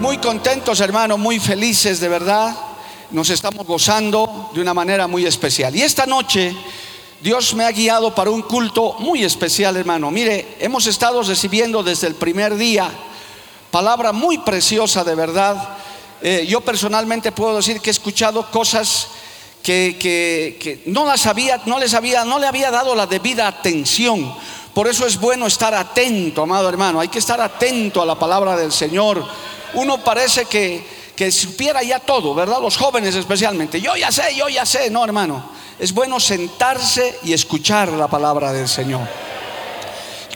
Muy contentos, hermanos, muy felices, de verdad. Nos estamos gozando de una manera muy especial. Y esta noche Dios me ha guiado para un culto muy especial, hermano. Mire, hemos estado recibiendo desde el primer día palabra muy preciosa, de verdad. Eh, yo personalmente puedo decir que he escuchado cosas que, que, no las había, no les había, no le había dado la debida atención. Por eso es bueno estar atento, amado hermano. Hay que estar atento a la palabra del Señor. Uno parece que, que supiera ya todo, ¿verdad? Los jóvenes especialmente. Yo ya sé, yo ya sé. No, hermano es bueno sentarse y escuchar la palabra del Señor.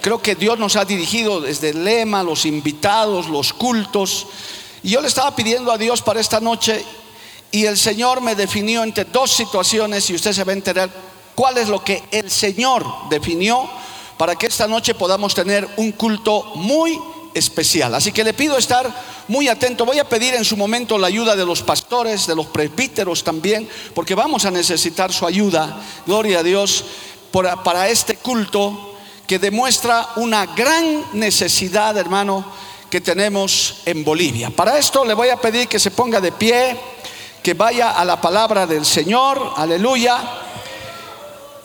Creo que Dios nos ha dirigido desde el lema, los invitados, los cultos. Y yo le estaba pidiendo a Dios para esta noche y el Señor me definió entre dos situaciones y usted se va a enterar cuál es lo que el Señor definió para que esta noche podamos tener un culto muy especial. Así que le pido estar muy atento. Voy a pedir en su momento la ayuda de los pastores, de los presbíteros también, porque vamos a necesitar su ayuda, gloria a Dios, para este culto que demuestra una gran necesidad, hermano, que tenemos en Bolivia. Para esto le voy a pedir que se ponga de pie, que vaya a la palabra del Señor, aleluya.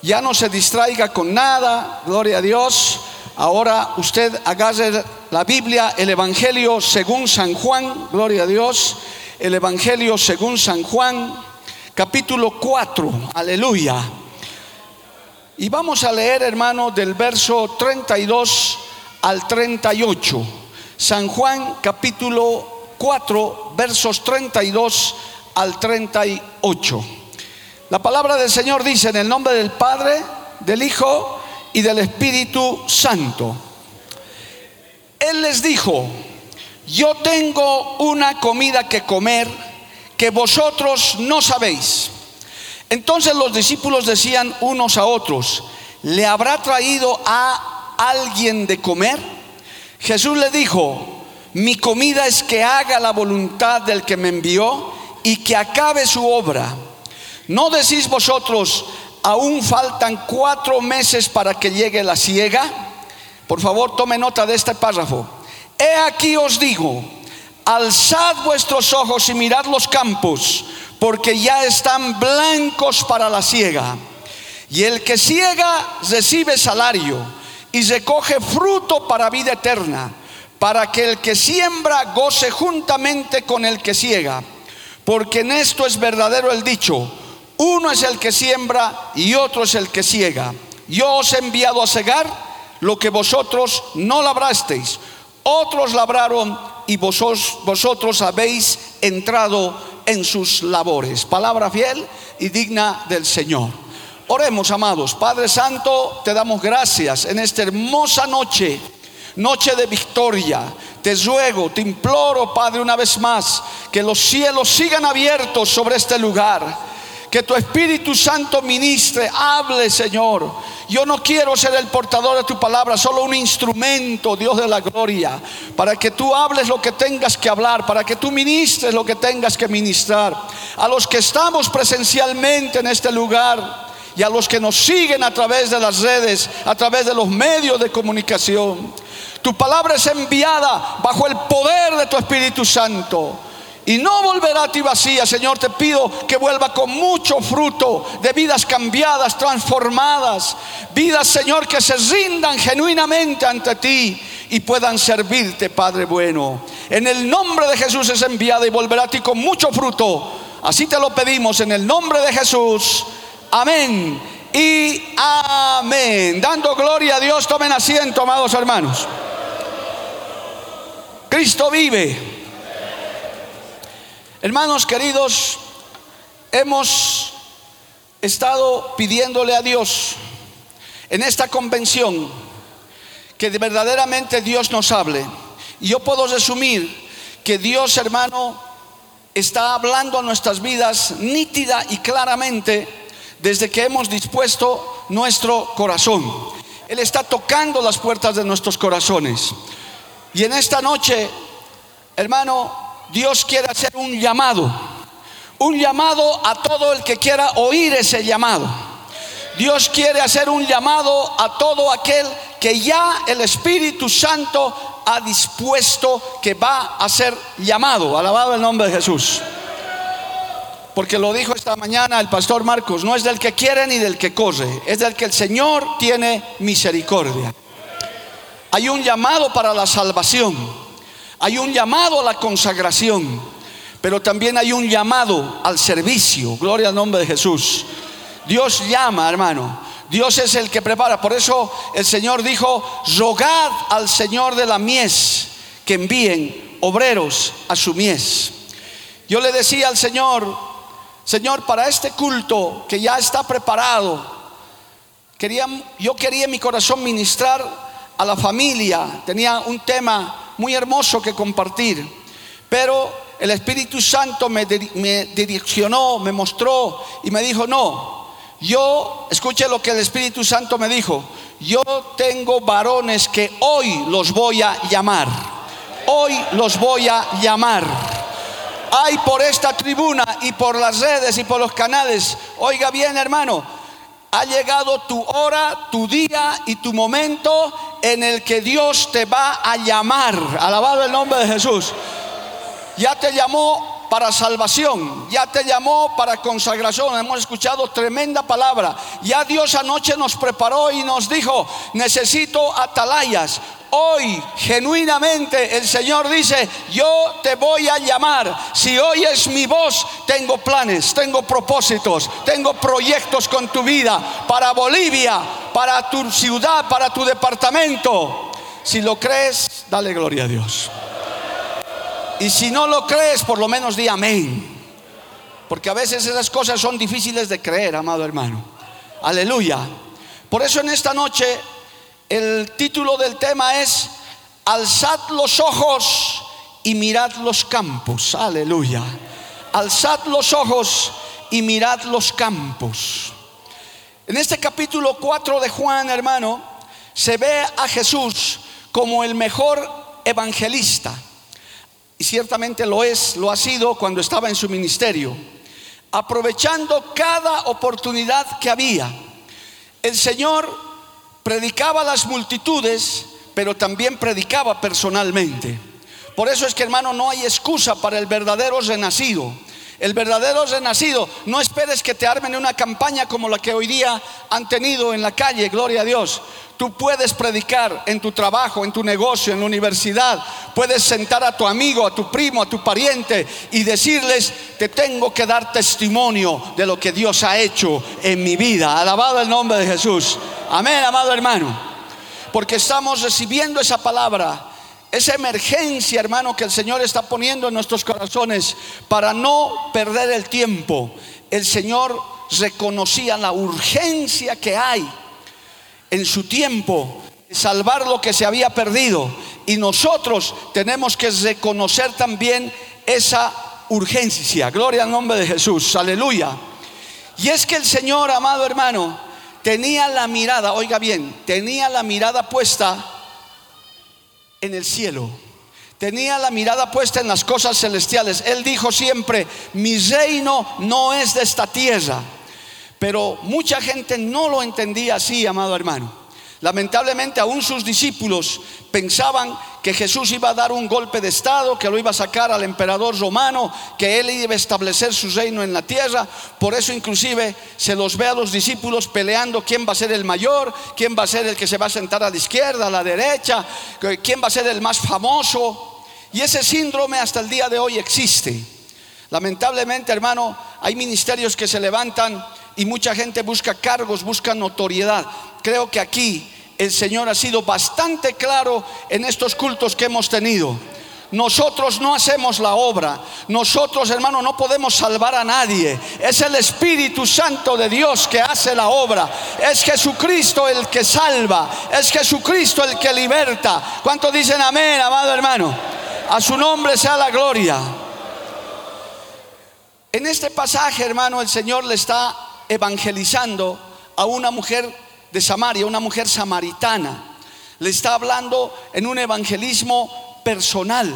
Ya no se distraiga con nada, gloria a Dios. Ahora usted agarre la Biblia, el Evangelio según San Juan, gloria a Dios, el Evangelio según San Juan, capítulo 4, aleluya. Y vamos a leer, hermano, del verso 32 al 38. San Juan, capítulo 4, versos 32 al 38. La palabra del Señor dice, en el nombre del Padre, del Hijo, y del Espíritu Santo. Él les dijo, yo tengo una comida que comer que vosotros no sabéis. Entonces los discípulos decían unos a otros, ¿le habrá traído a alguien de comer? Jesús le dijo, mi comida es que haga la voluntad del que me envió y que acabe su obra. ¿No decís vosotros, aún faltan cuatro meses para que llegue la siega. Por favor, tome nota de este párrafo. He aquí os digo, alzad vuestros ojos y mirad los campos, porque ya están blancos para la siega. Y el que ciega recibe salario y recoge fruto para vida eterna, para que el que siembra goce juntamente con el que ciega. Porque en esto es verdadero el dicho uno es el que siembra y otro es el que ciega. Yo os he enviado a cegar lo que vosotros no labrasteis. Otros labraron y vosotros, vosotros habéis entrado en sus labores. Palabra fiel y digna del Señor. Oremos, amados. Padre Santo, te damos gracias en esta hermosa noche, noche de victoria. Te ruego, te imploro, Padre, una vez más, que los cielos sigan abiertos sobre este lugar que tu Espíritu Santo ministre, hable Señor. Yo no quiero ser el portador de tu palabra, solo un instrumento, Dios de la gloria, para que tú hables lo que tengas que hablar, para que tú ministres lo que tengas que ministrar. A los que estamos presencialmente en este lugar y a los que nos siguen a través de las redes, a través de los medios de comunicación. Tu palabra es enviada bajo el poder de tu Espíritu Santo y no volverá a ti vacía, Señor. Te pido que vuelva con mucho fruto de vidas cambiadas, transformadas. Vidas, Señor, que se rindan genuinamente ante ti y puedan servirte, Padre bueno. En el nombre de Jesús es enviada y volverá a ti con mucho fruto. Así te lo pedimos en el nombre de Jesús. Amén y amén. Dando gloria a Dios, tomen asiento, amados hermanos. Cristo vive. Hermanos queridos, hemos estado pidiéndole a Dios en esta convención que verdaderamente Dios nos hable. Y yo puedo resumir que Dios, hermano, está hablando a nuestras vidas nítida y claramente desde que hemos dispuesto nuestro corazón. Él está tocando las puertas de nuestros corazones. Y en esta noche, hermano, Dios quiere hacer un llamado. Un llamado a todo el que quiera oír ese llamado. Dios quiere hacer un llamado a todo aquel que ya el Espíritu Santo ha dispuesto que va a ser llamado. Alabado el nombre de Jesús. Porque lo dijo esta mañana el pastor Marcos, no es del que quiere ni del que corre, es del que el Señor tiene misericordia. Hay un llamado para la salvación, hay un llamado a la consagración, pero también hay un llamado al servicio. Gloria al nombre de Jesús. Dios llama, hermano. Dios es el que prepara. Por eso el Señor dijo, rogad al Señor de la mies que envíen obreros a su mies. Yo le decía al Señor, Señor, para este culto que ya está preparado, quería, yo quería en mi corazón ministrar a la familia. Tenía un tema muy hermoso que compartir, pero el Espíritu Santo me, me direccionó, me mostró y me dijo, no, yo, escuche lo que el Espíritu Santo me dijo, yo tengo varones que hoy los voy a llamar, hoy los voy a llamar hay por esta tribuna y por las redes y por los canales. Oiga bien, hermano, ha llegado tu hora, tu día y tu momento en el que Dios te va a llamar. Alabado el nombre de Jesús. Ya te llamó para salvación, ya te llamó para consagración. Hemos escuchado tremenda palabra. Ya Dios anoche nos preparó y nos dijo, necesito atalayas, Hoy genuinamente el Señor dice, yo te voy a llamar. Si oyes mi voz, tengo planes, tengo propósitos, tengo proyectos con tu vida, para Bolivia, para tu ciudad, para tu departamento. Si lo crees, dale gloria a Dios. Y si no lo crees, por lo menos di amén. Porque a veces esas cosas son difíciles de creer, amado hermano. Aleluya. Por eso en esta noche el título del tema es Alzad los ojos y mirad los campos. Aleluya. Alzad los ojos y mirad los campos. En este capítulo 4 de Juan, hermano, se ve a Jesús como el mejor evangelista. Y ciertamente lo es, lo ha sido cuando estaba en su ministerio. Aprovechando cada oportunidad que había. El Señor predicaba a las multitudes, pero también predicaba personalmente. Por eso es que hermano, no hay excusa para el verdadero renacido. El verdadero renacido, no esperes que te armen una campaña como la que hoy día han tenido en la calle, gloria a Dios. Tú puedes predicar en tu trabajo, en tu negocio, en la universidad. Puedes sentar a tu amigo, a tu primo, a tu pariente y decirles, te tengo que dar testimonio de lo que Dios ha hecho en mi vida. Alabado el nombre de Jesús. Amén, amado hermano. Porque estamos recibiendo esa palabra, esa emergencia, hermano, que el Señor está poniendo en nuestros corazones para no perder el tiempo. El Señor reconocía la urgencia que hay en su tiempo de salvar lo que se había perdido. Y nosotros tenemos que reconocer también esa urgencia. Gloria al nombre de Jesús. Aleluya. Y es que el Señor, amado hermano, tenía la mirada, oiga bien, tenía la mirada puesta en el cielo. Tenía la mirada puesta en las cosas celestiales. Él dijo siempre, mi reino no es de esta tierra. Pero mucha gente no lo entendía así, amado hermano. Lamentablemente aún sus discípulos pensaban que Jesús iba a dar un golpe de estado, que lo iba a sacar al emperador romano, que él iba a establecer su reino en la tierra. Por eso inclusive se los ve a los discípulos peleando quién va a ser el mayor, quién va a ser el que se va a sentar a la izquierda, a la derecha, quién va a ser el más famoso. Y ese síndrome hasta el día de hoy existe. Lamentablemente, hermano, hay ministerios que se levantan y mucha gente busca cargos, busca notoriedad. Creo que aquí el Señor ha sido bastante claro en estos cultos que hemos tenido. nosotros no hacemos la obra. Nosotros, hermano, no podemos salvar a nadie. Es el Espíritu Santo de Dios que hace la obra. Es Jesucristo el que salva. Es Jesucristo el que liberta. ¿Cuántos dicen amén, amado hermano? A su nombre sea la gloria. En este pasaje, hermano, el Señor le está evangelizando a una mujer de Samaria, una mujer samaritana. Le está hablando en un evangelismo personal.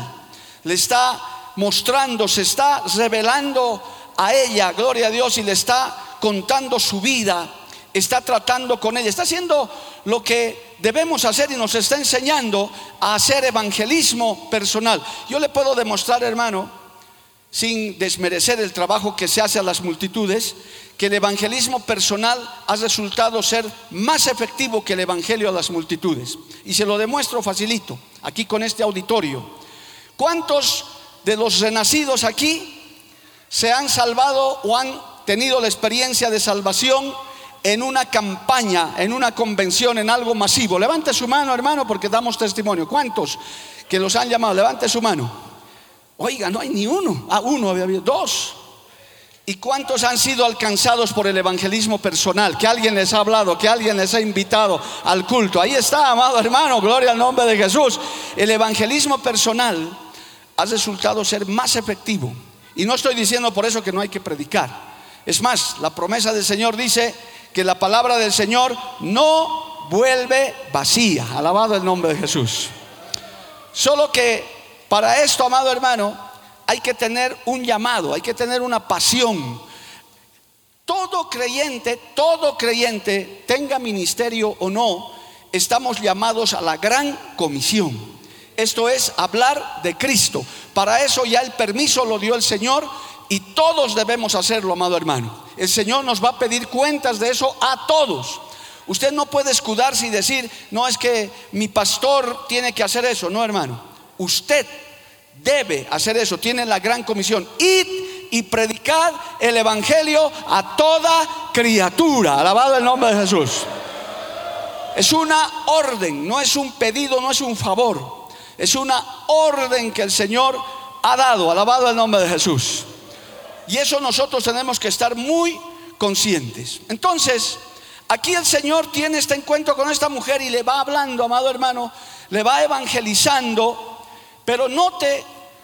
Le está mostrando, se está revelando a ella, gloria a Dios, y le está contando su vida, está tratando con ella, está haciendo lo que debemos hacer y nos está enseñando a hacer evangelismo personal. Yo le puedo demostrar, hermano, sin desmerecer el trabajo que se hace a las multitudes, que el evangelismo personal ha resultado ser más efectivo que el evangelio a las multitudes. Y se lo demuestro facilito, aquí con este auditorio. ¿Cuántos de los renacidos aquí se han salvado o han tenido la experiencia de salvación en una campaña, en una convención, en algo masivo? Levante su mano, hermano, porque damos testimonio. ¿Cuántos que los han llamado? Levante su mano. Oiga, no hay ni uno. Ah, uno había habido, dos. ¿Y cuántos han sido alcanzados por el evangelismo personal? Que alguien les ha hablado, que alguien les ha invitado al culto. Ahí está, amado hermano, gloria al nombre de Jesús. El evangelismo personal ha resultado ser más efectivo. Y no estoy diciendo por eso que no hay que predicar. Es más, la promesa del Señor dice que la palabra del Señor no vuelve vacía. Alabado el nombre de Jesús. Solo que para esto, amado hermano, hay que tener un llamado, hay que tener una pasión. Todo creyente, todo creyente, tenga ministerio o no, estamos llamados a la gran comisión. Esto es hablar de Cristo. Para eso ya el permiso lo dio el Señor y todos debemos hacerlo, amado hermano. El Señor nos va a pedir cuentas de eso a todos. Usted no puede escudarse y decir, no es que mi pastor tiene que hacer eso, no hermano. Usted debe hacer eso, tiene la gran comisión. Id y predicad el Evangelio a toda criatura. Alabado el nombre de Jesús. Es una orden, no es un pedido, no es un favor. Es una orden que el Señor ha dado. Alabado el nombre de Jesús. Y eso nosotros tenemos que estar muy conscientes. Entonces, aquí el Señor tiene este encuentro con esta mujer y le va hablando, amado hermano, le va evangelizando pero note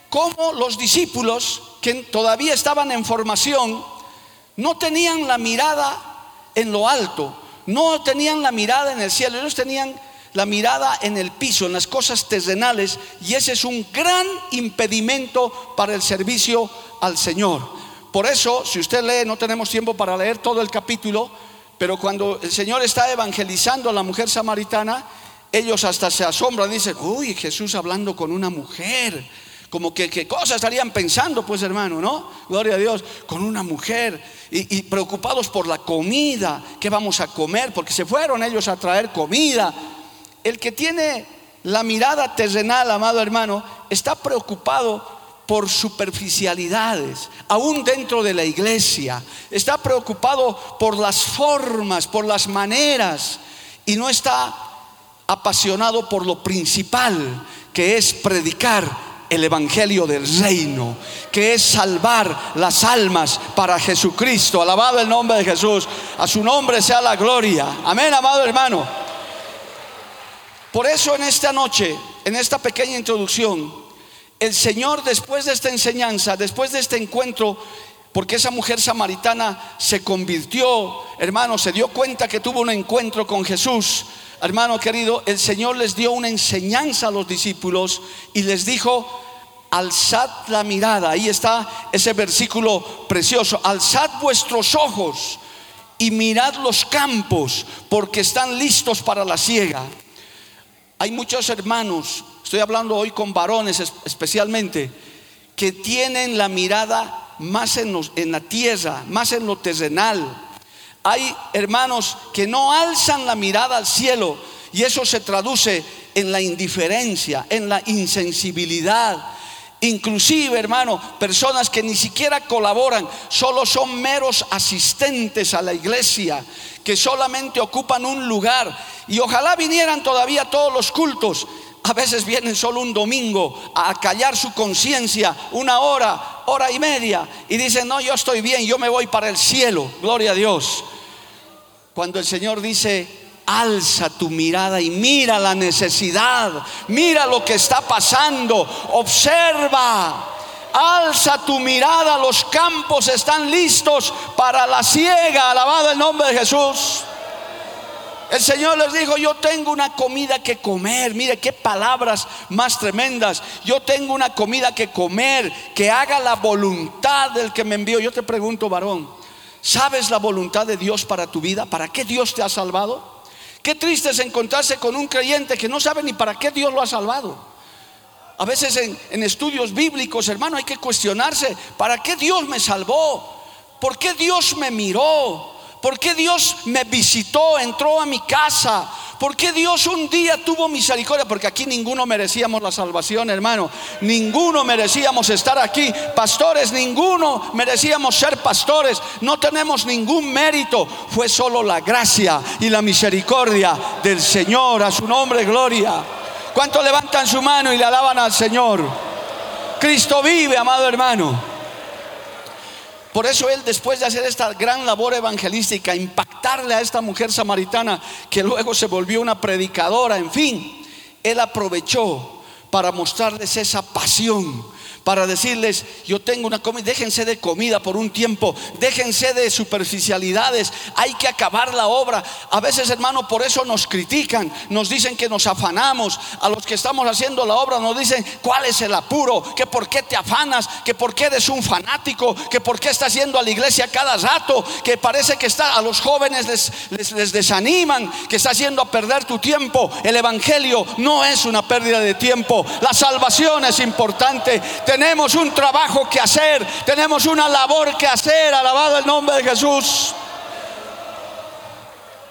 cómo los discípulos que todavía estaban en formación no tenían la mirada en lo alto, no tenían la mirada en el cielo, ellos tenían la mirada en el piso, en las cosas terrenales, y ese es un gran impedimento para el servicio al Señor. Por eso, si usted lee, no tenemos tiempo para leer todo el capítulo, pero cuando el Señor está evangelizando a la mujer samaritana, ellos hasta se asombran, dicen, uy, Jesús hablando con una mujer. Como que qué cosas estarían pensando, pues hermano, ¿no? Gloria a Dios, con una mujer y, y preocupados por la comida, ¿qué vamos a comer? Porque se fueron ellos a traer comida. El que tiene la mirada terrenal, amado hermano, está preocupado por superficialidades, aún dentro de la iglesia. Está preocupado por las formas, por las maneras, y no está apasionado por lo principal, que es predicar el Evangelio del Reino, que es salvar las almas para Jesucristo. Alabado el nombre de Jesús. A su nombre sea la gloria. Amén, amado hermano. Por eso en esta noche, en esta pequeña introducción, el Señor después de esta enseñanza, después de este encuentro, porque esa mujer samaritana se convirtió, hermano, se dio cuenta que tuvo un encuentro con Jesús hermano querido, el Señor les dio una enseñanza a los discípulos y les dijo, alzad la mirada. Ahí está ese versículo precioso. Alzad vuestros ojos y mirad los campos porque están listos para la siega. Hay muchos hermanos, estoy hablando hoy con varones especialmente, que tienen la mirada más en, en la tierra, más en lo terrenal hay hermanos que no alzan la mirada al cielo y eso se traduce en la indiferencia, en la insensibilidad. Inclusive, hermano, personas que ni siquiera colaboran, solo son meros asistentes a la iglesia, que solamente ocupan un lugar. Y ojalá vinieran todavía todos los cultos. a veces vienen solo un domingo a callar su conciencia, una hora, hora y media, y dicen, no, yo estoy bien, yo me voy para el cielo, gloria a Dios. Cuando el Señor dice, alza tu mirada y mira la necesidad, mira lo que está pasando, observa. Alza tu mirada, los campos están listos para la siega, alabado el nombre de Jesús. El Señor les dijo, yo tengo una comida que comer. Mire qué palabras más tremendas. Yo tengo una comida que comer, que haga la voluntad del que me envió. Yo te pregunto, varón, ¿sabes la voluntad de Dios para tu vida? ¿Para qué Dios te ha salvado? Qué triste es encontrarse con un creyente que no sabe ni para qué Dios lo ha salvado. A veces en, estudios bíblicos, hermano, hay que cuestionarse, ¿para qué Dios me salvó? ¿Por qué Dios me miró? ¿Por qué Dios me visitó, entró a mi casa? ¿Por qué Dios un día tuvo misericordia? Porque aquí ninguno merecíamos la salvación, hermano. Ninguno merecíamos estar aquí. Pastores, ninguno merecíamos ser pastores. No tenemos ningún mérito. Fue solo la gracia y la misericordia del Señor. A su nombre, gloria. ¿Cuántos levantan su mano y le alaban al Señor? Cristo vive, amado hermano. Por eso él, después de hacer esta gran labor evangelística, impactarle a esta mujer samaritana, que luego se volvió una predicadora, en fin, él aprovechó para mostrarles esa pasión para decirles, yo tengo una comida, déjense de comida por un tiempo, déjense de superficialidades, hay que acabar la obra. A veces, hermano, por eso nos critican, nos dicen que nos afanamos, a los que estamos haciendo la obra nos dicen, ¿cuál es el apuro? Que por qué te afanas, que por qué eres un fanático, que por qué estás yendo a la iglesia cada rato, que parece que está, a los jóvenes les, desaniman, que está haciendo a perder tu tiempo. El Evangelio no es una pérdida de tiempo, la salvación es importante tenemos un trabajo que hacer, tenemos una labor que hacer, alabado el nombre de Jesús.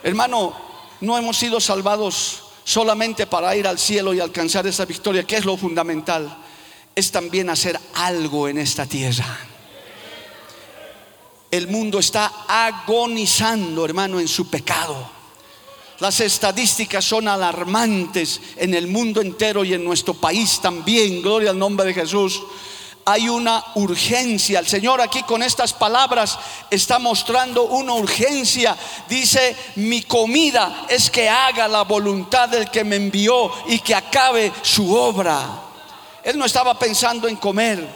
Hermano, no hemos sido salvados solamente para ir al cielo y alcanzar esa victoria, que es lo fundamental, es también hacer algo en esta tierra. El mundo está agonizando, hermano, en su pecado. Las estadísticas son alarmantes en el mundo entero y en nuestro país también. Gloria al nombre de Jesús. Hay una urgencia. El Señor aquí con estas palabras está mostrando una urgencia. Dice, mi comida es que haga la voluntad del que me envió y que acabe su obra. Él no estaba pensando en comer.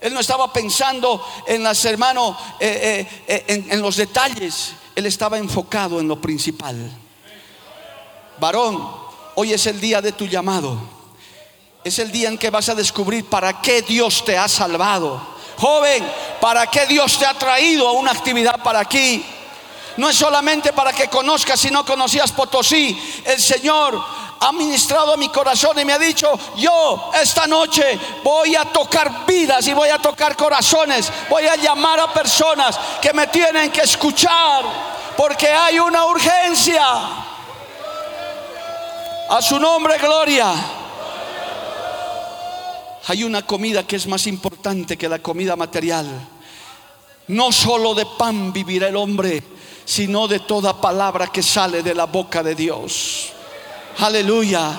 Él no estaba pensando en las hermanos, eh, eh, eh, en los detalles. Él estaba enfocado en lo principal. Varón, hoy es el día de tu llamado. Es el día en que vas a descubrir para qué Dios te ha salvado. Joven, para qué Dios te ha traído a una actividad para aquí. No es solamente para que conozcas si no conocías Potosí. El Señor ha ministrado a mi corazón y me ha dicho, yo esta noche voy a tocar vidas y voy a tocar corazones. Voy a llamar a personas que me tienen que escuchar porque hay una urgencia. A su nombre, gloria. Hay una comida que es más importante que la comida material. No solo de pan vivirá el hombre, sino de toda palabra que sale de la boca de Dios. Aleluya.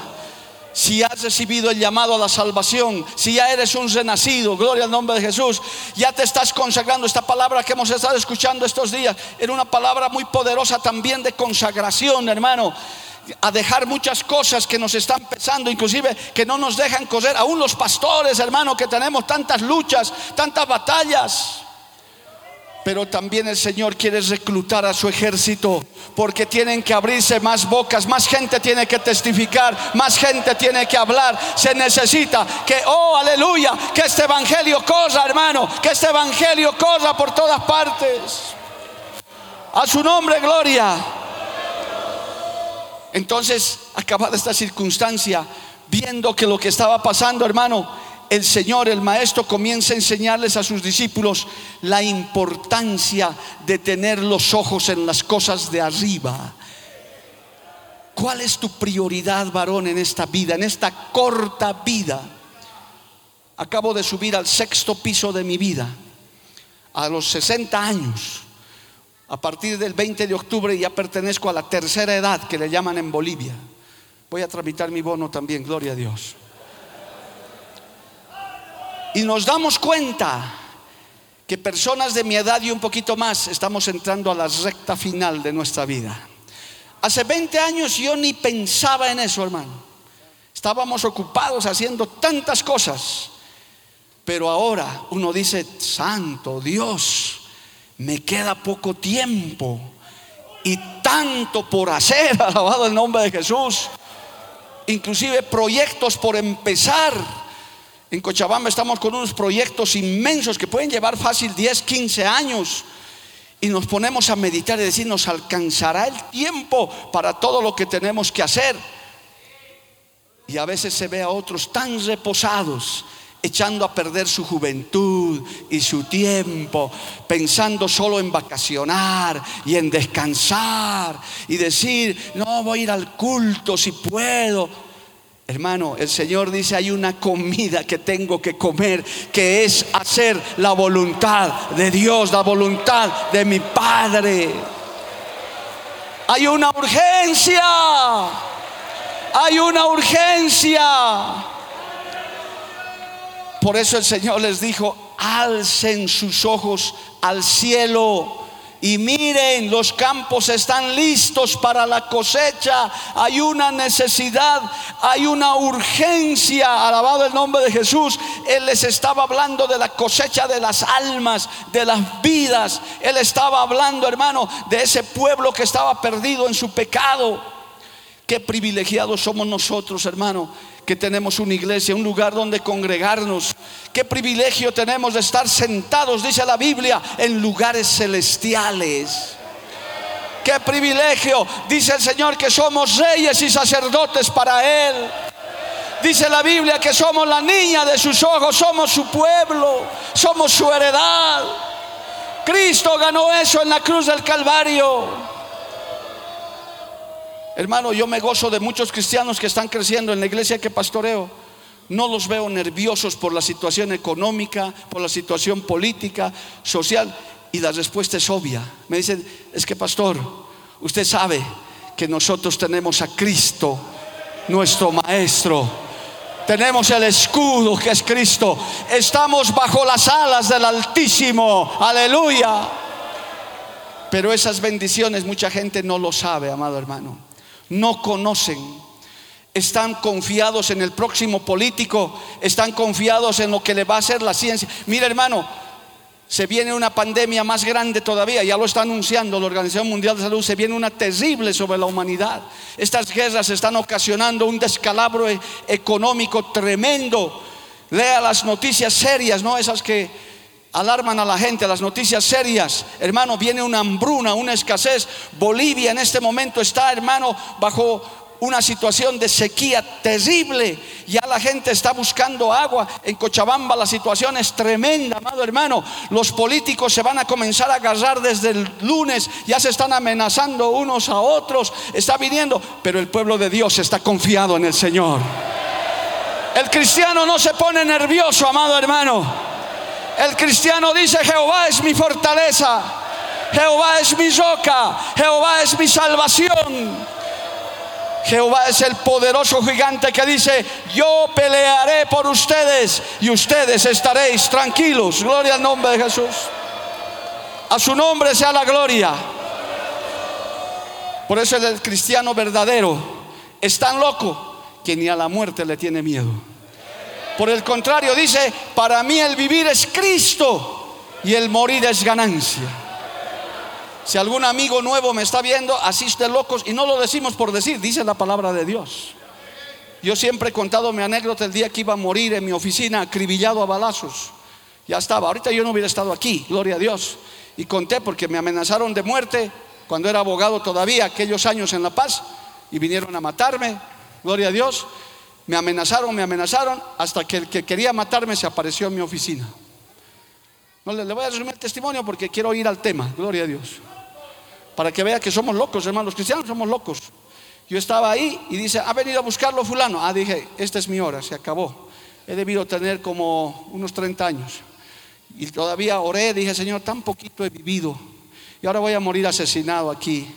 Si has recibido el llamado a la salvación, si ya eres un renacido, gloria al nombre de Jesús, ya te estás consagrando. Esta palabra que hemos estado escuchando estos días era una palabra muy poderosa también de consagración, hermano a dejar muchas cosas que nos están pesando, inclusive que no nos dejan correr, aún los pastores, hermano, que tenemos tantas luchas, tantas batallas. Pero también el Señor quiere reclutar a su ejército porque tienen que abrirse más bocas, más gente tiene que testificar, más gente tiene que hablar. Se necesita que, oh, aleluya, que este evangelio corra, hermano, que este evangelio corra por todas partes. A su nombre, gloria. Entonces, acabada esta circunstancia, viendo que lo que estaba pasando, hermano, el Señor, el Maestro, comienza a enseñarles a sus discípulos la importancia de tener los ojos en las cosas de arriba. ¿Cuál es tu prioridad, varón, en esta vida, en esta corta vida? Acabo de subir al sexto piso de mi vida, a los 60 años. A partir del 20 de octubre ya pertenezco a la tercera edad que le llaman en Bolivia. Voy a tramitar mi bono también, gloria a Dios. Y nos damos cuenta que personas de mi edad y un poquito más estamos entrando a la recta final de nuestra vida. Hace 20 años yo ni pensaba en eso, hermano. Estábamos ocupados haciendo tantas cosas. Pero ahora uno dice, Santo Dios, me queda poco tiempo y tanto por hacer, alabado el nombre de Jesús. Inclusive proyectos por empezar. En Cochabamba estamos con unos proyectos inmensos que pueden llevar fácil 10, 15 años. Y nos ponemos a meditar y decir, nos alcanzará el tiempo para todo lo que tenemos que hacer. Y a veces se ve a otros tan reposados echando a perder su juventud y su tiempo, pensando solo en vacacionar y en descansar y decir, no voy a ir al culto si puedo. Hermano, el Señor dice, hay una comida que tengo que comer, que es hacer la voluntad de Dios, la voluntad de mi Padre. Hay una urgencia, hay una urgencia. Por eso el Señor les dijo, alcen sus ojos al cielo y miren, los campos están listos para la cosecha. Hay una necesidad, hay una urgencia. Alabado el nombre de Jesús. Él les estaba hablando de la cosecha de las almas, de las vidas. Él estaba hablando, hermano, de ese pueblo que estaba perdido en su pecado. Qué privilegiados somos nosotros, hermano que tenemos una iglesia, un lugar donde congregarnos. Qué privilegio tenemos de estar sentados, dice la Biblia, en lugares celestiales. Qué privilegio, dice el Señor, que somos reyes y sacerdotes para Él. Dice la Biblia que somos la niña de sus ojos, somos su pueblo, somos su heredad. Cristo ganó eso en la cruz del Calvario. Hermano, yo me gozo de muchos cristianos que están creciendo en la iglesia que pastoreo. No los veo nerviosos por la situación económica, por la situación política, social. Y la respuesta es obvia. Me dicen, es que pastor, usted sabe que nosotros tenemos a Cristo, nuestro Maestro. Tenemos el escudo que es Cristo. Estamos bajo las alas del Altísimo. Aleluya. Pero esas bendiciones mucha gente no lo sabe, amado hermano no conocen. Están confiados en el próximo político, están confiados en lo que le va a hacer la ciencia. Mira hermano, se viene una pandemia más grande todavía, ya lo está anunciando la Organización Mundial de Salud, se viene una terrible sobre la humanidad. Estas guerras están ocasionando un descalabro e-, económico tremendo. Lea las noticias serias, no esas que alarman a la gente, las noticias serias. Hermano, viene una hambruna, una escasez. Bolivia en este momento está, hermano, bajo una situación de sequía terrible. Ya la gente está buscando agua. En Cochabamba la situación es tremenda, amado hermano. Los políticos se van a comenzar a agarrar desde el lunes. Ya se están amenazando unos a otros. Está viniendo. Pero el pueblo de Dios está confiado en el Señor. El cristiano no se pone nervioso, amado hermano. El cristiano dice, Jehová es mi fortaleza, Jehová es mi roca, Jehová es mi salvación. Jehová es el poderoso gigante que dice, yo pelearé por ustedes y ustedes estaréis tranquilos. Gloria al nombre de Jesús. A su nombre sea la gloria. Por eso el cristiano verdadero es tan loco que ni a la muerte le tiene miedo. Por el contrario, dice, para mí el vivir es Cristo y el morir es ganancia. Si algún amigo nuevo me está viendo, asiste locos y no lo decimos por decir, dice la palabra de Dios. Yo siempre he contado mi anécdota el día que iba a morir en mi oficina, acribillado a balazos. Ya estaba, ahorita yo no hubiera estado aquí, gloria a Dios. Y conté porque me amenazaron de muerte cuando era abogado todavía, aquellos años en La Paz, y vinieron a matarme, gloria a Dios. Me amenazaron, me amenazaron, hasta que el que quería matarme se apareció en mi oficina. No le, voy a resumir el testimonio porque quiero ir al tema, gloria a Dios. Para que vea que somos locos, hermanos, los cristianos somos locos. Yo estaba ahí y dice, ha venido a buscarlo fulano. Ah, dije, esta es mi hora, se acabó. He debido tener como unos 30 años. Y todavía oré, dije, Señor, tan poquito he vivido. Y ahora voy a morir asesinado aquí.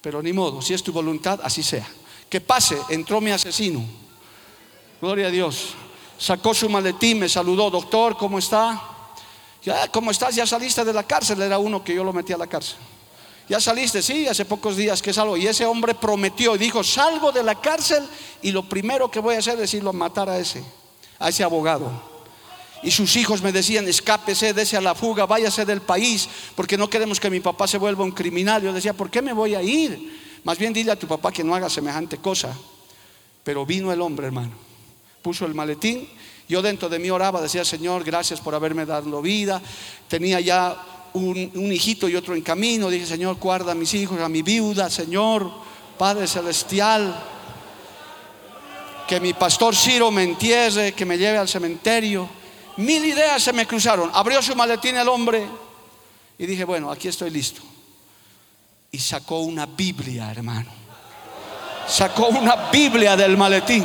Pero ni modo, si es tu voluntad, así sea que pase, entró mi asesino. Gloria a Dios. Sacó su maletín, me saludó, doctor, ¿cómo está? Ya, ¿cómo estás? Ya saliste de la cárcel. Era uno que yo lo metí a la cárcel. Ya saliste, sí, hace pocos días que salgo. Y ese hombre prometió y dijo, salgo de la cárcel y lo primero que voy a hacer es irlo a matar a ese, a ese abogado. Y sus hijos me decían, escápese, dése a la fuga, váyase del país, porque no queremos que mi papá se vuelva un criminal. Yo decía, ¿por qué me voy a ir? Más bien dile a tu papá que no haga semejante cosa. Pero vino el hombre, hermano. Puso el maletín. Yo dentro de mí oraba, decía, Señor, gracias por haberme dado vida. Tenía ya un, un hijito y otro en camino. Dije, Señor, guarda a mis hijos, a mi viuda, Señor, Padre Celestial. Que mi pastor Ciro me entierre, que me lleve al cementerio. Mil ideas se me cruzaron. Abrió su maletín el hombre y dije, bueno, aquí estoy listo. Y sacó una Biblia, hermano. Sacó una Biblia del maletín.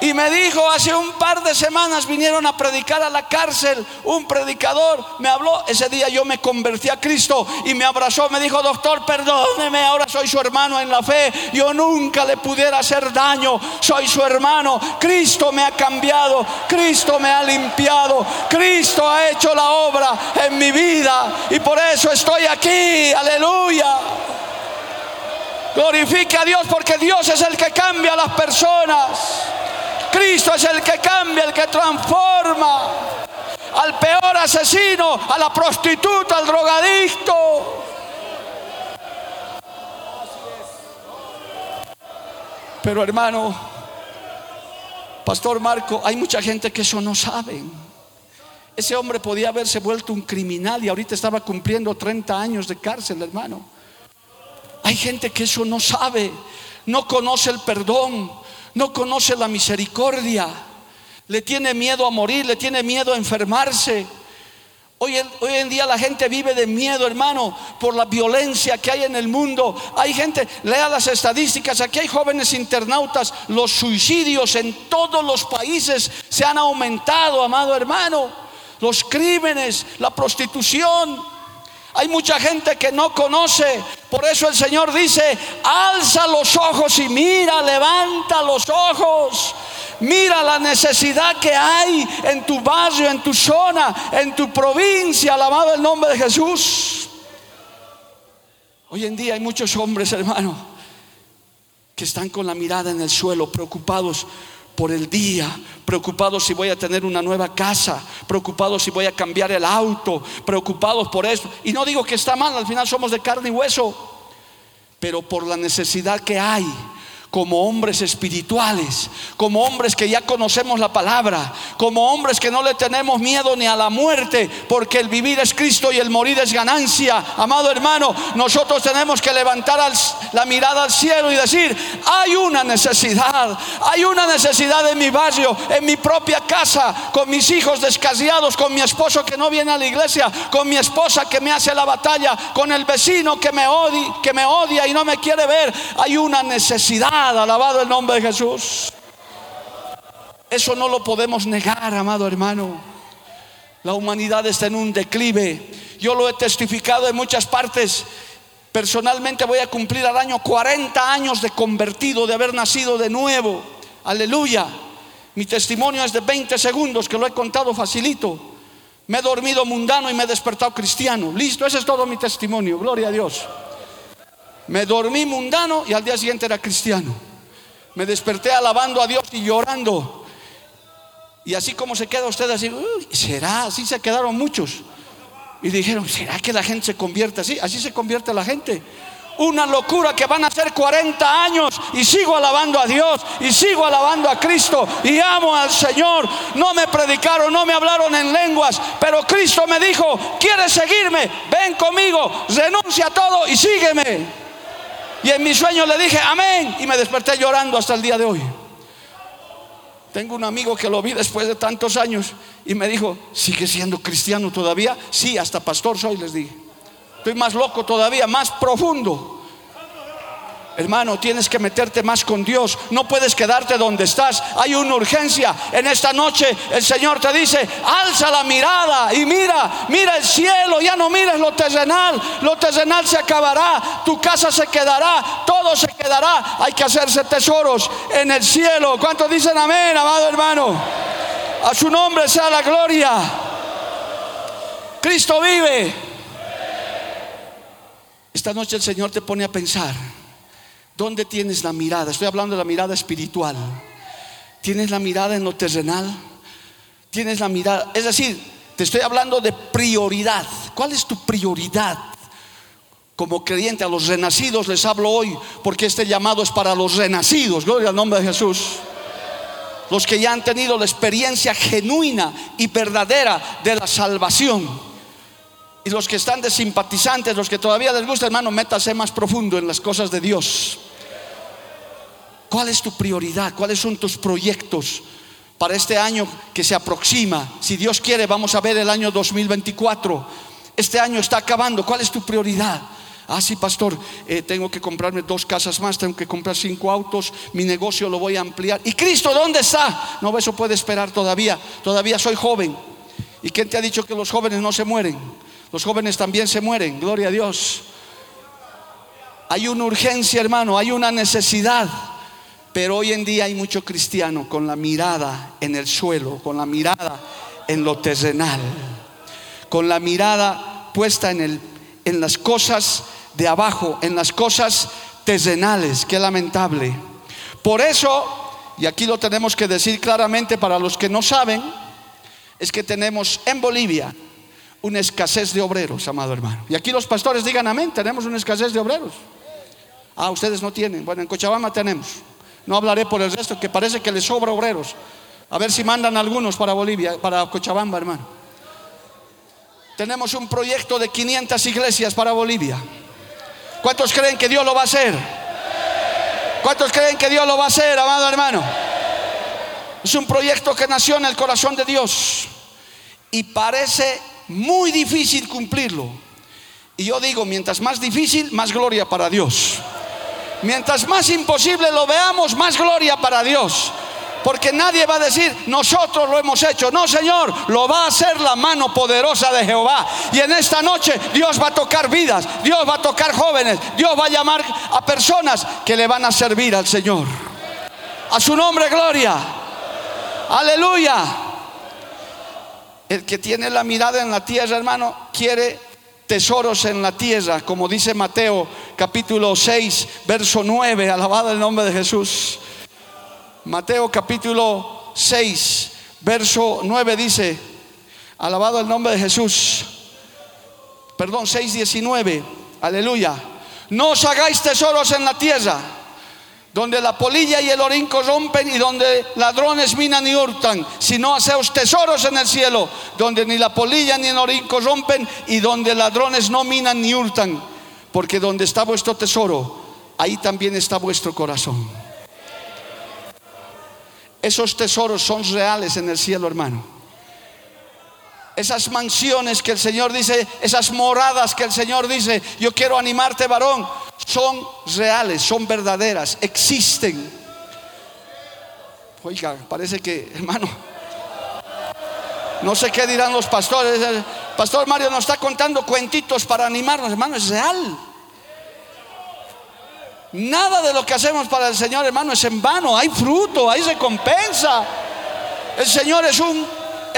Y me dijo, hace un par de semanas vinieron a predicar a la cárcel, un predicador. Me habló, ese día yo me convertí a Cristo y me abrazó, me dijo, doctor, perdóneme, ahora soy su hermano en la fe, yo nunca le pudiera hacer daño, soy su hermano, Cristo me ha cambiado, Cristo me ha limpiado, Cristo ha hecho la obra en mi vida. Y por eso estoy aquí, aleluya. Glorifique a Dios porque Dios es el que cambia a las personas. Cristo es el que cambia, el que transforma. Al peor asesino, a la prostituta, al drogadicto. Pero hermano, Pastor Marco, hay mucha gente que eso no sabe. Ese hombre podía haberse vuelto un criminal y ahorita estaba cumpliendo 30 años de cárcel, hermano. Hay gente que eso no sabe, no conoce el perdón, no conoce la misericordia, le tiene miedo a morir, le tiene miedo a enfermarse. Hoy, en día la gente vive de miedo, hermano, por la violencia que hay en el mundo. Hay gente, lea las estadísticas, aquí hay jóvenes internautas, los suicidios en todos los países se han aumentado, amado hermano. Los crímenes, la prostitución. Hay mucha gente que no conoce. Por eso el Señor dice, alza los ojos y mira, levanta los ojos. Mira la necesidad que hay en tu barrio, en tu zona, en tu provincia. Alabado el nombre de Jesús. Hoy en día hay muchos hombres, hermano, que están con la mirada en el suelo, preocupados por el día, preocupados si voy a tener una nueva casa, preocupados si voy a cambiar el auto, preocupados por eso. Y no digo que está mal, al final somos de carne y hueso, pero por la necesidad que hay como hombres espirituales, como hombres que ya conocemos la palabra, como hombres que no le tenemos miedo ni a la muerte, porque el vivir es Cristo y el morir es ganancia. Amado hermano, nosotros tenemos que levantar la mirada al cielo y decir, hay una necesidad, hay una necesidad en mi barrio, en mi propia casa, con mis hijos descasiados, con mi esposo que no viene a la iglesia, con mi esposa que me hace la batalla, con el vecino que me odia, que me odia y no me quiere ver. Hay una necesidad Alabado el nombre de Jesús. Eso no lo podemos negar, amado hermano. La humanidad está en un declive. Yo lo he testificado en muchas partes. Personalmente voy a cumplir al año 40 años de convertido, de haber nacido de nuevo. Aleluya. Mi testimonio es de 20 segundos, que lo he contado facilito. Me he dormido mundano y me he despertado cristiano. Listo, ese es todo mi testimonio. Gloria a Dios. Me dormí mundano y al día siguiente era cristiano. Me desperté alabando a Dios y llorando. Y así como se queda usted así, será, así se quedaron muchos. Y dijeron, ¿será que la gente se convierte así? Así se convierte la gente. Una locura que van a ser 40 años y sigo alabando a Dios y sigo alabando a Cristo y amo al Señor. No me predicaron, no me hablaron en lenguas, pero Cristo me dijo, ¿quieres seguirme? Ven conmigo, renuncia a todo y sígueme. Y en mi sueño le dije, amén. Y me desperté llorando hasta el día de hoy. Tengo un amigo que lo vi después de tantos años y me dijo, ¿sigue siendo cristiano todavía? Sí, hasta pastor soy, les dije. Estoy más loco todavía, más profundo. Hermano, tienes que meterte más con Dios. No puedes quedarte donde estás. Hay una urgencia. En esta noche el Señor te dice, alza la mirada y mira, mira el cielo. Ya no mires lo terrenal. Lo terrenal se acabará. Tu casa se quedará. Todo se quedará. Hay que hacerse tesoros en el cielo. ¿Cuántos dicen amén, amado hermano? A su nombre sea la gloria. Cristo vive. Esta noche el Señor te pone a pensar. ¿Dónde tienes la mirada? Estoy hablando de la mirada espiritual. ¿Tienes la mirada en lo terrenal? ¿Tienes la mirada? Es decir, te estoy hablando de prioridad. ¿Cuál es tu prioridad? Como creyente a los renacidos les hablo hoy porque este llamado es para los renacidos. Gloria al nombre de Jesús. Los que ya han tenido la experiencia genuina y verdadera de la salvación. Y los que están de simpatizantes, los que todavía les gusta, hermano, métase más profundo en las cosas de Dios. ¿Cuál es tu prioridad? ¿Cuáles son tus proyectos para este año que se aproxima? Si Dios quiere, vamos a ver el año 2024. Este año está acabando. ¿Cuál es tu prioridad? Ah, sí, pastor, eh, tengo que comprarme dos casas más, tengo que comprar cinco autos, mi negocio lo voy a ampliar. ¿Y Cristo dónde está? No, eso puede esperar todavía. Todavía soy joven. ¿Y quién te ha dicho que los jóvenes no se mueren? Los jóvenes también se mueren, gloria a Dios. Hay una urgencia, hermano, hay una necesidad. Pero hoy en día hay mucho cristiano con la mirada en el suelo, con la mirada en lo terrenal, con la mirada puesta en, el, en las cosas de abajo, en las cosas terrenales. Qué lamentable. Por eso, y aquí lo tenemos que decir claramente para los que no saben, es que tenemos en Bolivia una escasez de obreros, amado hermano. Y aquí los pastores digan amén, tenemos una escasez de obreros. Ah, ustedes no tienen. Bueno, en Cochabamba tenemos. No hablaré por el resto, que parece que les sobra obreros. A ver si mandan algunos para Bolivia, para Cochabamba, hermano. Tenemos un proyecto de 500 iglesias para Bolivia. ¿Cuántos creen que Dios lo va a hacer? ¿Cuántos creen que Dios lo va a hacer, amado hermano? Es un proyecto que nació en el corazón de Dios y parece muy difícil cumplirlo. Y yo digo, mientras más difícil, más gloria para Dios. Mientras más imposible lo veamos, más gloria para Dios. Porque nadie va a decir, nosotros lo hemos hecho. No, Señor, lo va a hacer la mano poderosa de Jehová. Y en esta noche Dios va a tocar vidas, Dios va a tocar jóvenes, Dios va a llamar a personas que le van a servir al Señor. A su nombre, gloria. Aleluya. El que tiene la mirada en la tierra, hermano, quiere tesoros en la tierra, como dice Mateo capítulo 6, verso 9, alabado el nombre de Jesús. Mateo capítulo 6, verso 9 dice, alabado el nombre de Jesús. Perdón, 6, 19, aleluya. No os hagáis tesoros en la tierra donde la polilla y el orín corrompen y donde ladrones minan y hurtan, sino haceos tesoros en el cielo, donde ni la polilla ni el orín corrompen y donde ladrones no minan ni hurtan, porque donde está vuestro tesoro, ahí también está vuestro corazón. Esos tesoros son reales en el cielo, hermano. Esas mansiones que el Señor dice, esas moradas que el Señor dice, yo quiero animarte, varón, son reales, son verdaderas, existen. Oiga, parece que, hermano, no sé qué dirán los pastores. Pastor Mario nos está contando cuentitos para animarnos, hermano, es real. Nada de lo que hacemos para el Señor, hermano, es en vano. Hay fruto, hay recompensa. El Señor es un,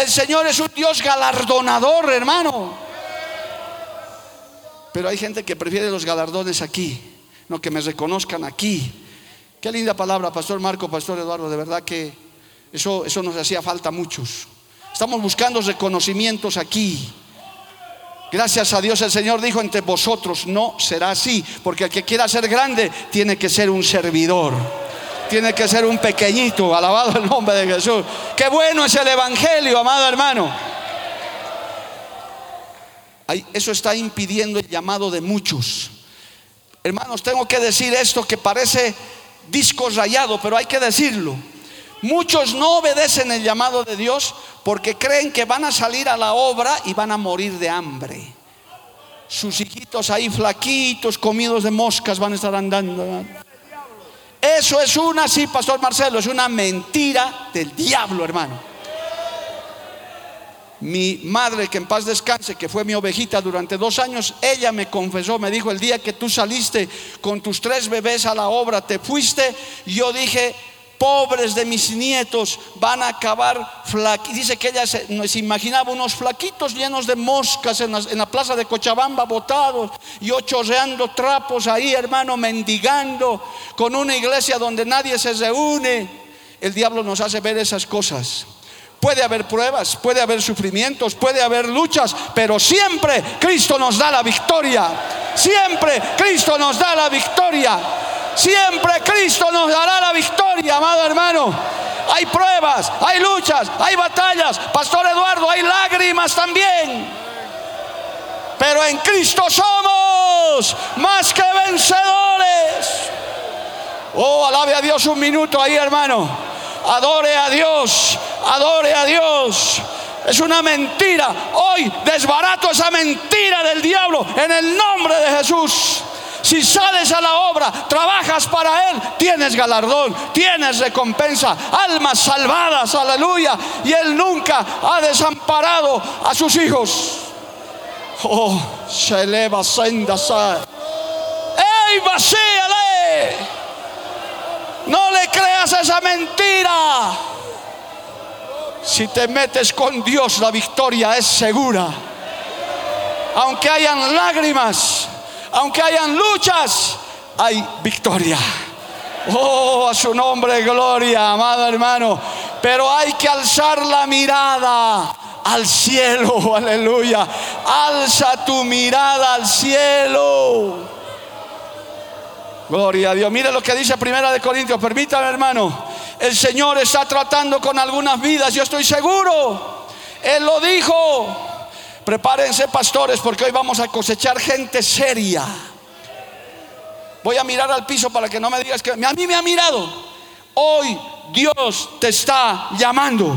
el Señor es un Dios galardonador, hermano. Pero hay gente que prefiere los galardones aquí, no que me reconozcan aquí. Qué linda palabra, Pastor Marco, Pastor Eduardo, de verdad que eso, eso nos hacía falta a muchos. Estamos buscando reconocimientos aquí. Gracias a Dios el Señor dijo entre vosotros, no será así, porque el que quiera ser grande tiene que ser un servidor, tiene que ser un pequeñito, alabado el nombre de Jesús. Qué bueno es el Evangelio, amado hermano eso está impidiendo el llamado de muchos. Hermanos, tengo que decir esto que parece disco rayado, pero hay que decirlo. Muchos no obedecen el llamado de Dios porque creen que van a salir a la obra y van a morir de hambre. Sus hijitos ahí flaquitos, comidos de moscas, van a estar andando. Eso es una, sí, Pastor Marcelo, es una mentira del diablo, hermano. Mi madre, que en paz descanse, que fue mi ovejita durante dos años, ella me confesó, me dijo, el día que tú saliste con tus tres bebés a la obra, te fuiste, yo dije, pobres de mis nietos van a acabar. Dice que ella se, imaginaba unos flaquitos llenos de moscas en la, plaza de Cochabamba botados y yo chorreando trapos ahí, hermano, mendigando con una iglesia donde nadie se reúne. El diablo nos hace ver esas cosas. Puede haber pruebas, puede haber sufrimientos, puede haber luchas, pero siempre Cristo nos da la victoria. Siempre Cristo nos da la victoria. Siempre Cristo nos dará la victoria, amado hermano. Hay pruebas, hay luchas, hay batallas. Pastor Eduardo, hay lágrimas también. Pero en Cristo somos más que vencedores. Oh, alabe a Dios un minuto ahí, hermano. Adore a Dios, adore a Dios. Es una mentira. Hoy desbarato esa mentira del diablo en el nombre de Jesús. Si sales a la obra, trabajas para Él, tienes galardón, tienes recompensa, almas salvadas, aleluya. Y Él nunca ha desamparado a sus hijos. Oh, se eleva senda ¡Ey, vacíale! No le creas esa mentira. Si te metes con Dios, la victoria es segura. Aunque hayan lágrimas, aunque hayan luchas, hay victoria. Oh, a su nombre, gloria, amado hermano. Pero hay que alzar la mirada al cielo, aleluya. Alza tu mirada al cielo. Gloria a Dios. Mire lo que dice Primera de Corintios. Permítame, hermano. El Señor está tratando con algunas vidas. Yo estoy seguro. Él lo dijo. Prepárense pastores porque hoy vamos a cosechar gente seria. Voy a mirar al piso para que no me digas que a mí me ha mirado. Hoy Dios te está llamando.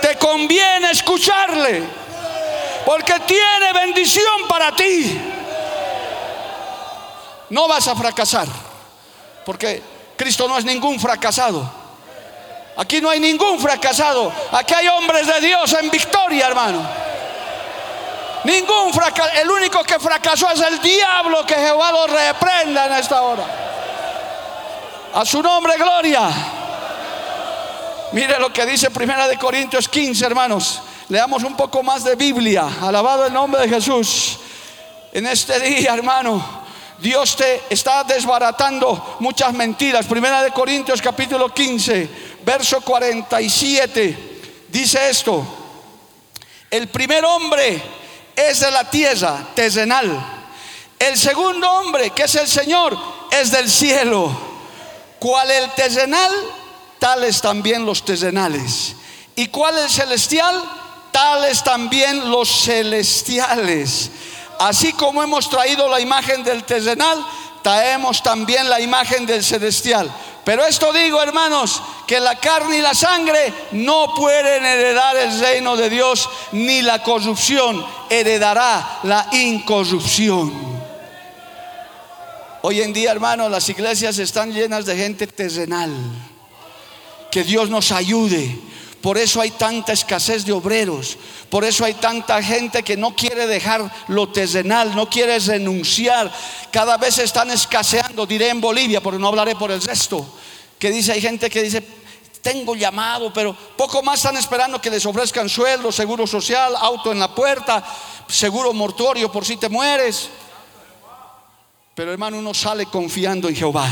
Te conviene escucharle porque tiene bendición para ti. No vas a fracasar porque Cristo no es ningún fracasado. Aquí no hay ningún fracasado. Aquí hay hombres de Dios en victoria, hermano. Ningún fracaso. El único que fracasó es el diablo que Jehová lo reprenda en esta hora. A su nombre, gloria. Mire lo que dice Primera de Corintios 15, hermanos. Leamos un poco más de Biblia. Alabado el nombre de Jesús. En este día, hermano. Dios te está desbaratando muchas mentiras. Primera de Corintios capítulo 15 verso 47, dice esto, el primer hombre es de la tierra, tezenal. El segundo hombre, que es el Señor, es del cielo. ¿Cuál el tezenal? Tales también los tezenales. ¿Y cuál el celestial? Tales también los celestiales. Así como hemos traído la imagen del tezenal, traemos también la imagen del celestial. Pero esto digo, hermanos, que la carne y la sangre no pueden heredar el reino de Dios, ni la corrupción heredará la incorrupción. Hoy en día, hermanos, las iglesias están llenas de gente terrenal. Que Dios nos ayude. Por eso hay tanta escasez de obreros. Por eso hay tanta gente que no quiere dejar lo terrenal, no quiere renunciar. Cada vez están escaseando, diré en Bolivia, porque no hablaré por el resto. Que dice, hay gente que dice, tengo llamado, pero poco más están esperando que les ofrezcan sueldo, seguro social, auto en la puerta, seguro mortuorio por si te mueres. Pero hermano, uno sale confiando en Jehová.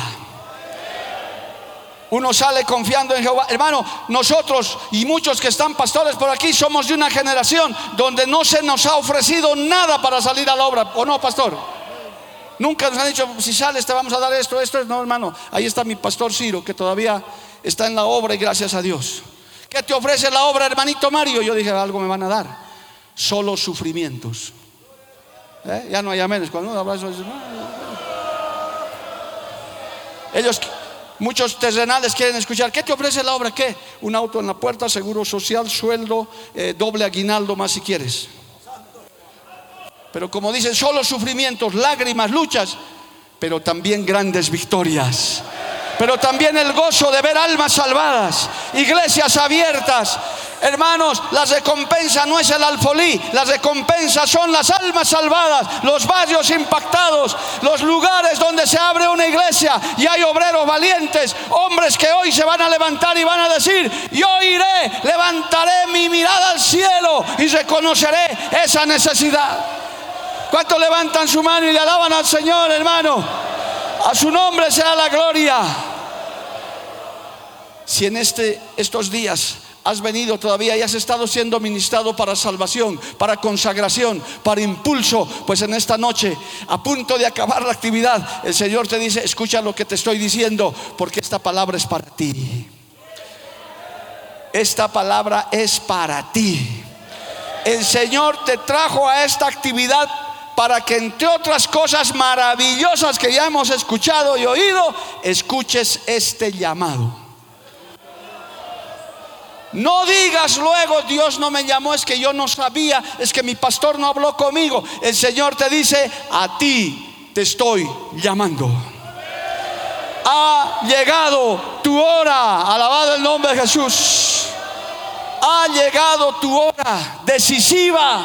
Uno sale confiando en Jehová. Hermano, nosotros y muchos que están pastores por aquí somos de una generación donde no se nos ha ofrecido nada para salir a la obra. ¿O no, pastor? Nunca nos han dicho, si sales te vamos a dar esto, esto. No, hermano. Ahí está mi pastor Ciro, que todavía está en la obra y gracias a Dios. ¿Qué te ofrece la obra, hermanito Mario? Yo dije, algo me van a dar. Solo sufrimientos. ¿Eh? Ya no hay amenes. Cuando uno habla eso, ellos Muchos terrenales quieren escuchar, ¿qué te ofrece la obra? ¿Qué? Un auto en la puerta, seguro social, sueldo, eh, doble aguinaldo más si quieres. Pero como dicen, solo sufrimientos, lágrimas, luchas. pero también grandes victorias pero también el gozo de ver almas salvadas, iglesias abiertas. Hermanos, la recompensa no es el alfolí, las recompensas son las almas salvadas, los barrios impactados, los lugares donde se abre una iglesia y hay obreros valientes, hombres que hoy se van a levantar y van a decir, yo iré, levantaré mi mirada al cielo y reconoceré esa necesidad. ¿Cuántos levantan su mano y le alaban al Señor, hermano? A su nombre sea la gloria. Si en este, estos días has venido todavía y has estado siendo ministrado para salvación, para consagración, para impulso, pues en esta noche, a punto de acabar la actividad, el Señor te dice, escucha lo que te estoy diciendo, porque esta palabra es para ti. Esta palabra es para ti. El Señor te trajo a esta actividad para que entre otras cosas maravillosas que ya hemos escuchado y oído, escuches este llamado. No digas luego, Dios no me llamó, es que yo no sabía, es que mi pastor no habló conmigo. El Señor te dice, a ti te estoy llamando. Ha llegado tu hora, alabado el nombre de Jesús. Ha llegado tu hora decisiva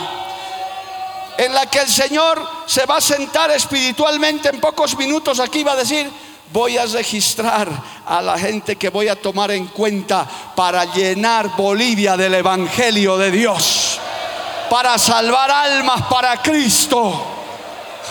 en la que el Señor se va a sentar espiritualmente en pocos minutos. Aquí va a decir, voy a registrar a la gente que voy a tomar en cuenta para llenar Bolivia del Evangelio de Dios, para salvar almas para Cristo.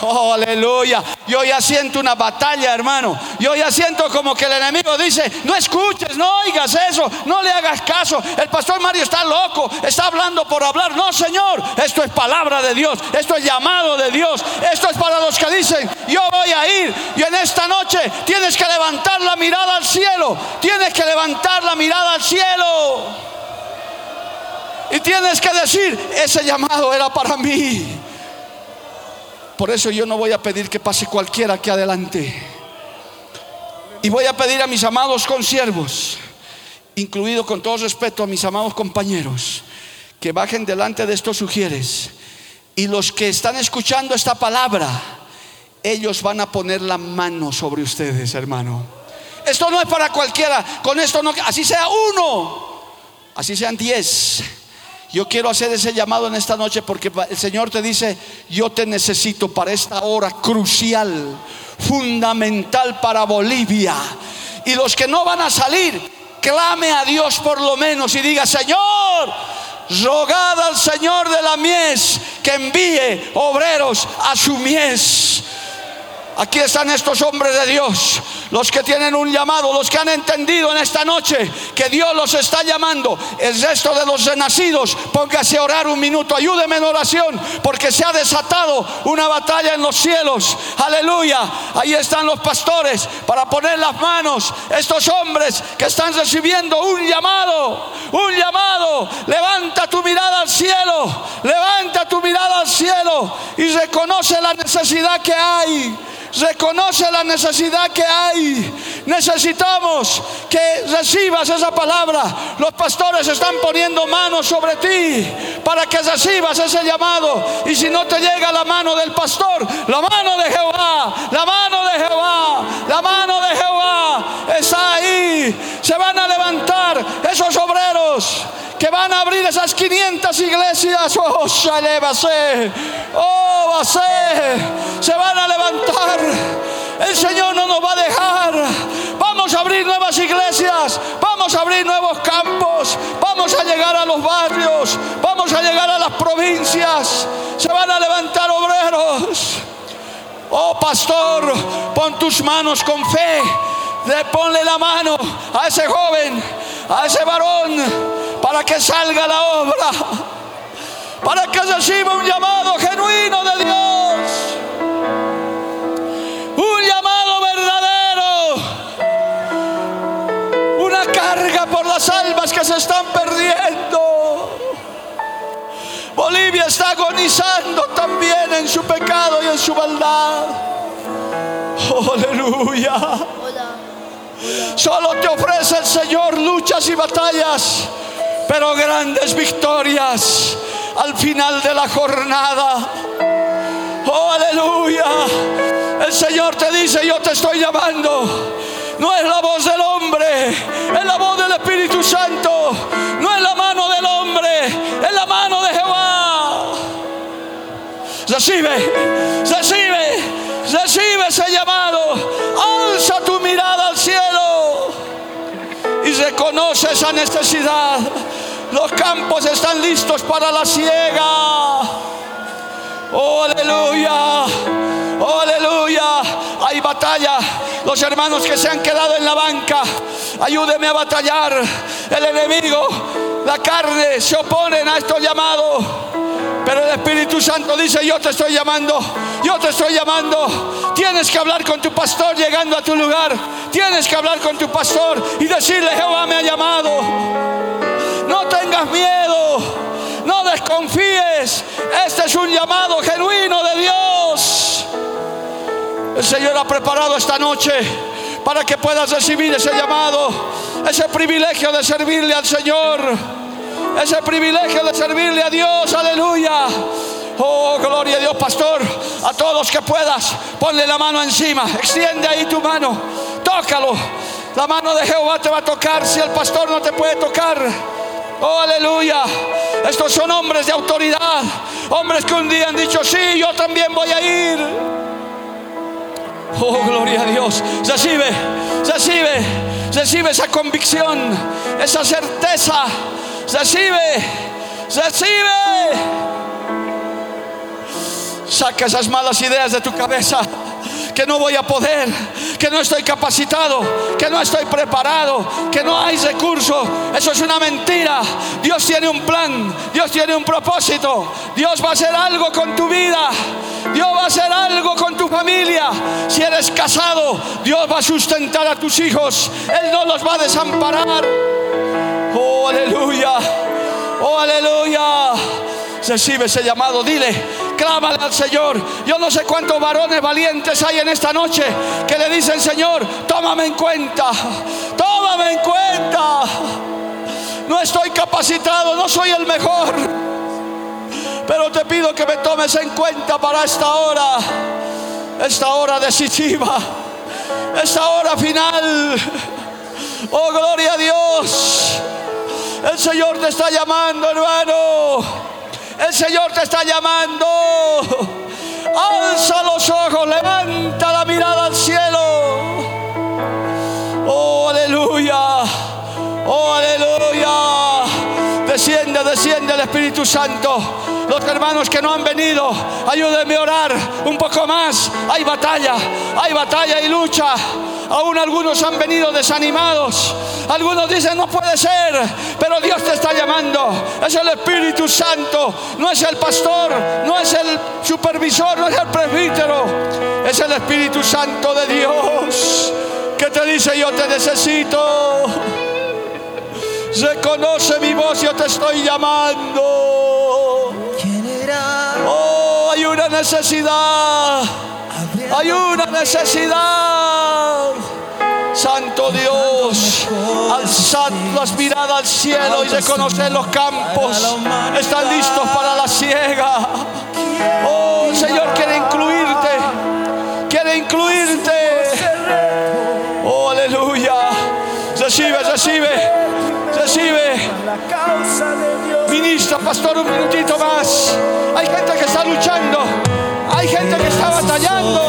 Oh, aleluya. Yo ya siento una batalla, hermano. Yo ya siento como que el enemigo dice, no escuches, no oigas eso, no le hagas caso. El pastor Mario está loco, está hablando por hablar. No, Señor, esto es palabra de Dios, esto es llamado de Dios, esto es para los que dicen, yo voy a ir. Y en esta noche tienes que levantar la mirada al cielo, tienes que levantar la mirada al cielo. Y tienes que decir, ese llamado era para mí. Por eso yo no voy a pedir que pase cualquiera aquí adelante. Y voy a pedir a mis amados consiervos, incluido con todo respeto a mis amados compañeros, que bajen delante de estos sugieres. Y los que están escuchando esta palabra, ellos van a poner la mano sobre ustedes, hermano. Esto no es para cualquiera, con esto no, así sea uno, así sean diez yo quiero hacer ese llamado en esta noche porque el Señor te dice, yo te necesito para esta hora crucial, fundamental para Bolivia. Y los que no van a salir, clame a Dios por lo menos y diga, Señor, rogad al Señor de la mies que envíe obreros a su mies. Aquí están estos hombres de Dios, los que tienen un llamado, los que han entendido en esta noche que Dios los está llamando. El resto de los renacidos, póngase a orar un minuto, ayúdeme en oración, porque se ha desatado una batalla en los cielos. Aleluya. Ahí están los pastores para poner las manos, estos hombres que están recibiendo un llamado, un llamado. Levanta tu mirada al cielo, levanta tu mirada al cielo y reconoce la necesidad que hay reconoce la necesidad que hay. Necesitamos que recibas esa palabra. Los pastores están poniendo manos sobre ti para que recibas ese llamado. Y si no te llega la mano del pastor, la mano de Jehová, la mano de Jehová, la mano de Jehová está ahí. Se van a levantar esos obreros que van a abrir esas 500 iglesias. Oh, oh, se van a levantar. El Señor no nos va a dejar. Vamos a abrir nuevas iglesias. Vamos a abrir nuevos campos. Vamos a llegar a los barrios. Vamos a llegar a las provincias. Se van a levantar obreros. Oh pastor, pon tus manos con fe. Le ponle la mano a ese joven, a ese varón para que salga la obra, para que reciba un llamado genuino de Dios, un llamado verdadero, una carga por las almas que se están perdiendo. Bolivia está agonizando también en su pecado y en su maldad. Oh, aleluya. Solo te ofrece el Señor luchas y batallas pero grandes victorias al final de la jornada. Oh, aleluya. El Señor te dice, yo te estoy llamando. No es la voz del hombre, es la voz del Espíritu Santo. No es la mano del hombre, es la mano de Jehová. Recibe, recibe, recibe ese llamado. Alza tu mirada al cielo reconoce esa necesidad. Los campos están listos para la siega. Oh, aleluya. Oh, aleluya. Hay batalla. Los hermanos que se han quedado en la banca, ayúdeme a batallar. El enemigo, la carne, se oponen a estos llamados. Pero el Espíritu Santo dice, yo te estoy llamando, yo te estoy llamando. Tienes que hablar con tu pastor llegando a tu lugar. Tienes que hablar con tu pastor y decirle, Jehová me ha llamado. No tengas miedo, no desconfíes. Este es un llamado genuino de Dios. El Señor ha preparado esta noche para que puedas recibir ese llamado, ese privilegio de servirle al Señor, ese privilegio de servirle a Dios, aleluya. Oh, gloria a Dios, pastor. A todos que puedas, ponle la mano encima. Extiende ahí tu mano. Tócalo. La mano de Jehová te va a tocar si el pastor no te puede tocar. Oh, aleluya. Estos son hombres de autoridad. Hombres que un día han dicho, sí, yo también voy a ir. Oh, gloria a Dios. Recibe, recibe, recibe esa convicción, esa certeza. Recibe, recibe. Saca esas malas ideas de tu cabeza. Que no voy a poder, que no estoy capacitado, que no estoy preparado, que no hay recursos. Eso es una mentira. Dios tiene un plan, Dios tiene un propósito. Dios va a hacer algo con tu vida. Dios va a hacer algo con tu familia. Si eres casado, Dios va a sustentar a tus hijos. Él no los va a desamparar. Oh, aleluya. Oh, aleluya. Recibe ese llamado, dile, clámale al Señor. Yo no sé cuántos varones valientes hay en esta noche que le dicen, Señor, tómame en cuenta, tómame en cuenta. No estoy capacitado, no soy el mejor. Pero te pido que me tomes en cuenta para esta hora, esta hora decisiva, esta hora final. Oh, gloria a Dios. El Señor te está llamando, hermano. El Señor te está llamando. Alza los ojos, levanta la mirada al cielo. Oh, aleluya. Oh, aleluya. Desciende, desciende el Espíritu Santo. Los hermanos que no han venido, ayúdenme a orar un poco más. Hay batalla, hay batalla y lucha. Aún algunos han venido desanimados. Algunos dicen, no puede ser, pero Dios te está llamando. Es el Espíritu Santo, no es el pastor, no es el supervisor, no es el presbítero. Es el Espíritu Santo de Dios que te dice, yo te necesito. Reconoce mi voz, yo te estoy llamando. Oh, hay una necesidad. Hay una necesidad. Santo Dios, alzad las miradas al cielo y reconocer los campos. Están listos para la siega. Oh, Señor quiere incluirte. Quiere incluirte. Oh, aleluya. Recibe, recibe. Recibe. Ministra, pastor, un minutito más. Hay gente que está luchando. Hay gente que está batallando.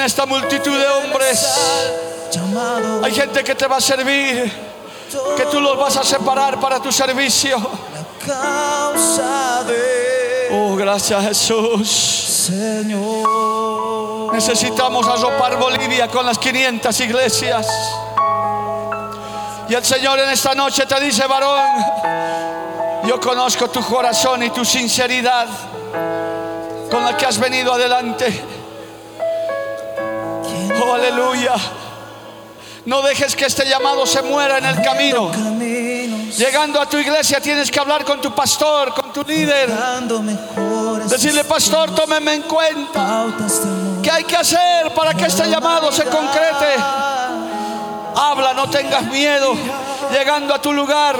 En esta multitud de hombres hay gente que te va a servir, que tú los vas a separar para tu servicio. Oh, gracias Jesús. Señor. Necesitamos arropar Bolivia con las 500 iglesias. Y el Señor en esta noche te dice, varón, yo conozco tu corazón y tu sinceridad con la que has venido adelante. Oh, aleluya. No dejes que este llamado se muera en el camino. Llegando a tu iglesia tienes que hablar con tu pastor, con tu líder. Decirle, pastor, tómeme en cuenta. ¿Qué hay que hacer para que este llamado se concrete? Habla, no tengas miedo. Llegando a tu lugar,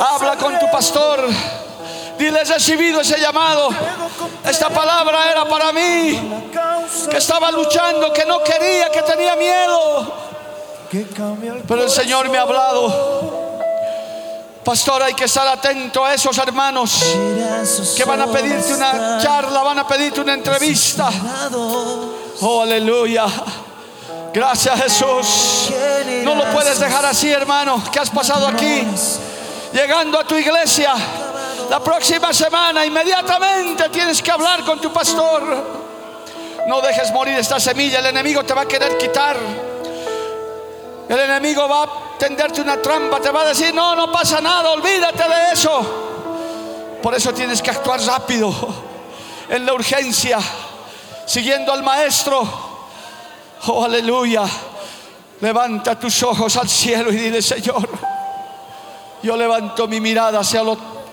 habla con tu pastor. Dile, he recibido ese llamado. Esta palabra era para mí, que estaba luchando, que no quería, que tenía miedo. Que Pero el Señor me ha hablado. Pastor, hay que estar atento a esos hermanos que van a pedirte una charla, van a pedirte una entrevista. Oh, aleluya. Gracias Jesús. No lo puedes dejar así, hermano. ¿Qué has pasado aquí? Llegando a tu iglesia. La próxima semana, inmediatamente tienes que hablar con tu pastor. No dejes morir esta semilla. El enemigo te va a querer quitar. El enemigo va a tenderte una trampa. Te va a decir, no, no pasa nada. Olvídate de eso. Por eso tienes que actuar rápido. En la urgencia. Siguiendo al maestro. Oh, aleluya. Levanta tus ojos al cielo y dile, Señor, yo levanto mi mirada hacia lo